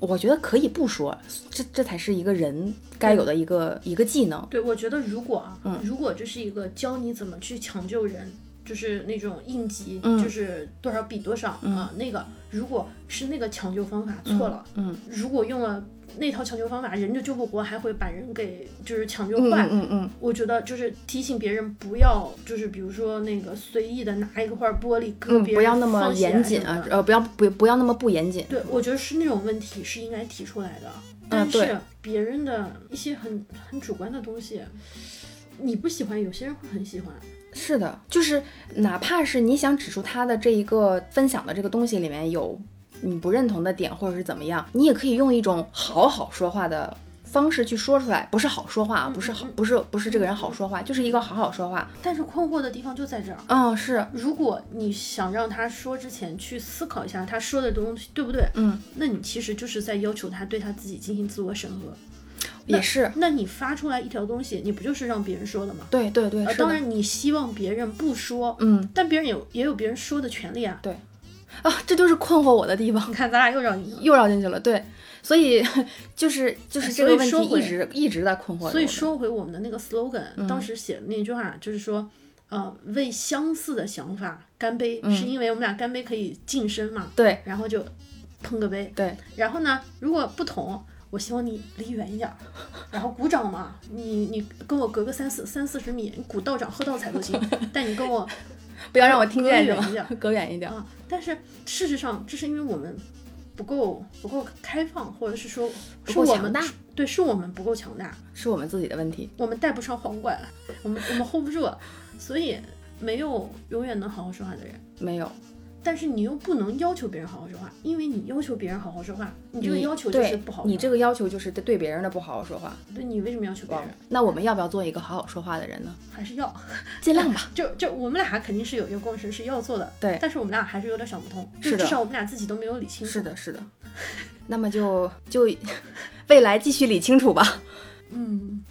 我觉得可以不说，这这才是一个人该有的一个一个技能。对，我觉得如果啊，如果这是一个教你怎么去抢救人，就是那种应急，就是多少比多少啊，那个如果是那个抢救方法错了，嗯，如果用了。那套抢救方法，人就救不活，还会把人给就是抢救坏。嗯嗯，我觉得就是提醒别人不要，就是比如说那个随意的拿一块玻璃割别人，不要那么严谨啊，呃，不要不不要那么不严谨。对，我觉得是那种问题是应该提出来的。但是别人的一些很很主观的东西，你不喜欢，有些人会很喜欢。是的，就是哪怕是你想指出他的这一个分享的这个东西里面有。你不认同的点，或者是怎么样，你也可以用一种好好说话的方式去说出来。不是好说话啊，不是好，不是不是这个人好说话，就是一个好好说话。但是困惑的地方就在这儿。嗯，是。如果你想让他说之前去思考一下他说的东西对不对，嗯，那你其实就是在要求他对他自己进行自我审核。也是。那你发出来一条东西，你不就是让别人说的吗？对对对。当然你希望别人不说，嗯，但别人有也有别人说的权利啊。对。啊，这就是困惑我的地方。你看，咱俩又绕进又绕进去了。对，所以 就是就是这个问题一直一直在困惑。所以说回我们的那个 slogan，当时写的那句话就是说，呃，为相似的想法干杯，是因为我们俩干杯可以晋升嘛？对，然后就碰个杯。对，然后呢，如果不同，我希望你离远一点，然后鼓掌嘛，你你跟我隔个三四三四十米，你鼓道长喝道彩都行，但你跟我。不要让我听见是吗？隔远一点啊！但是事实上，这是因为我们不够不够开放，或者是说，是我们对，是我们不够强大，是我们自己的问题。我们带不上皇冠，我们我们 hold 不住，所以没有永远能好好说话的人。没有，但是你又不能要求别人好好说话，因为你要求别人好好说话，你这个要求就是不好。你这个要求就是对对别人的不好好说话。对你为什么要求别人？那我们要不要做一个好好说话的人呢？还是要 尽量吧。就就我们俩肯定是有一个共识是要做的，对但是我们俩还是有点想不通，是的至少我们俩自己都没有理清楚。是的，是的。那么就就 未来继续理清楚吧。嗯，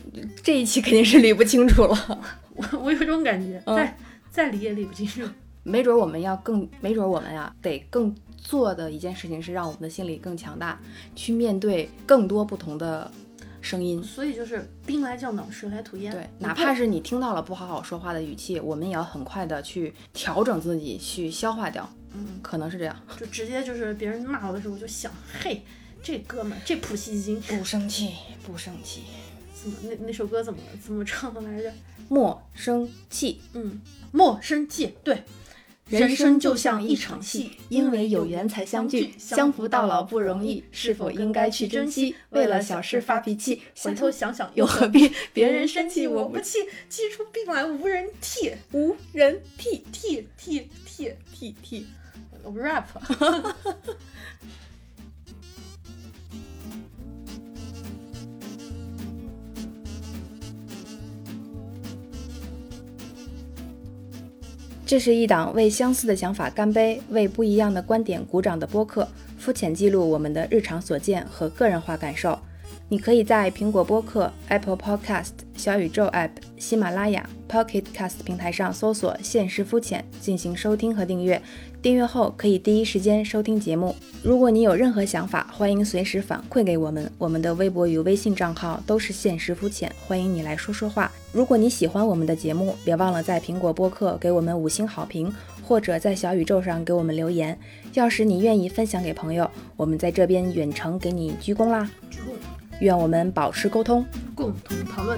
这一期肯定是理不清楚了，我我有这种感觉，嗯再再理也理不清楚。没准我们要更，没准我们呀得更做的一件事情是让我们的心理更强大，去面对更多不同的声音。所以就是兵来将挡，水来土掩。对，哪怕是你听到了不好好说话的语气，我们也要很快的去调整自己，去消化掉。嗯，可能是这样。就直接就是别人骂我的时候，我就想，嘿，这哥们儿这普希金不生气，不生气，怎么那那首歌怎么怎么唱的来着？莫生气。嗯，莫生气，对。人生就像一场戏，因为有缘才相聚，相扶到老不容易，是否应该去珍惜？为了小事发脾气，回头想想又何必？别人生气我不气，气出病来无人替，无人替替替替替替。rap。这是一档为相似的想法干杯、为不一样的观点鼓掌的播客，肤浅记录我们的日常所见和个人化感受。你可以在苹果播客、Apple Podcast、小宇宙 App、喜马拉雅、Pocket Cast 平台上搜索“现实肤浅”进行收听和订阅。订阅后可以第一时间收听节目。如果你有任何想法，欢迎随时反馈给我们。我们的微博与微信账号都是“现实肤浅”，欢迎你来说说话。如果你喜欢我们的节目，别忘了在苹果播客给我们五星好评，或者在小宇宙上给我们留言。要是你愿意分享给朋友，我们在这边远程给你鞠躬啦！鞠躬，愿我们保持沟通。共同讨论。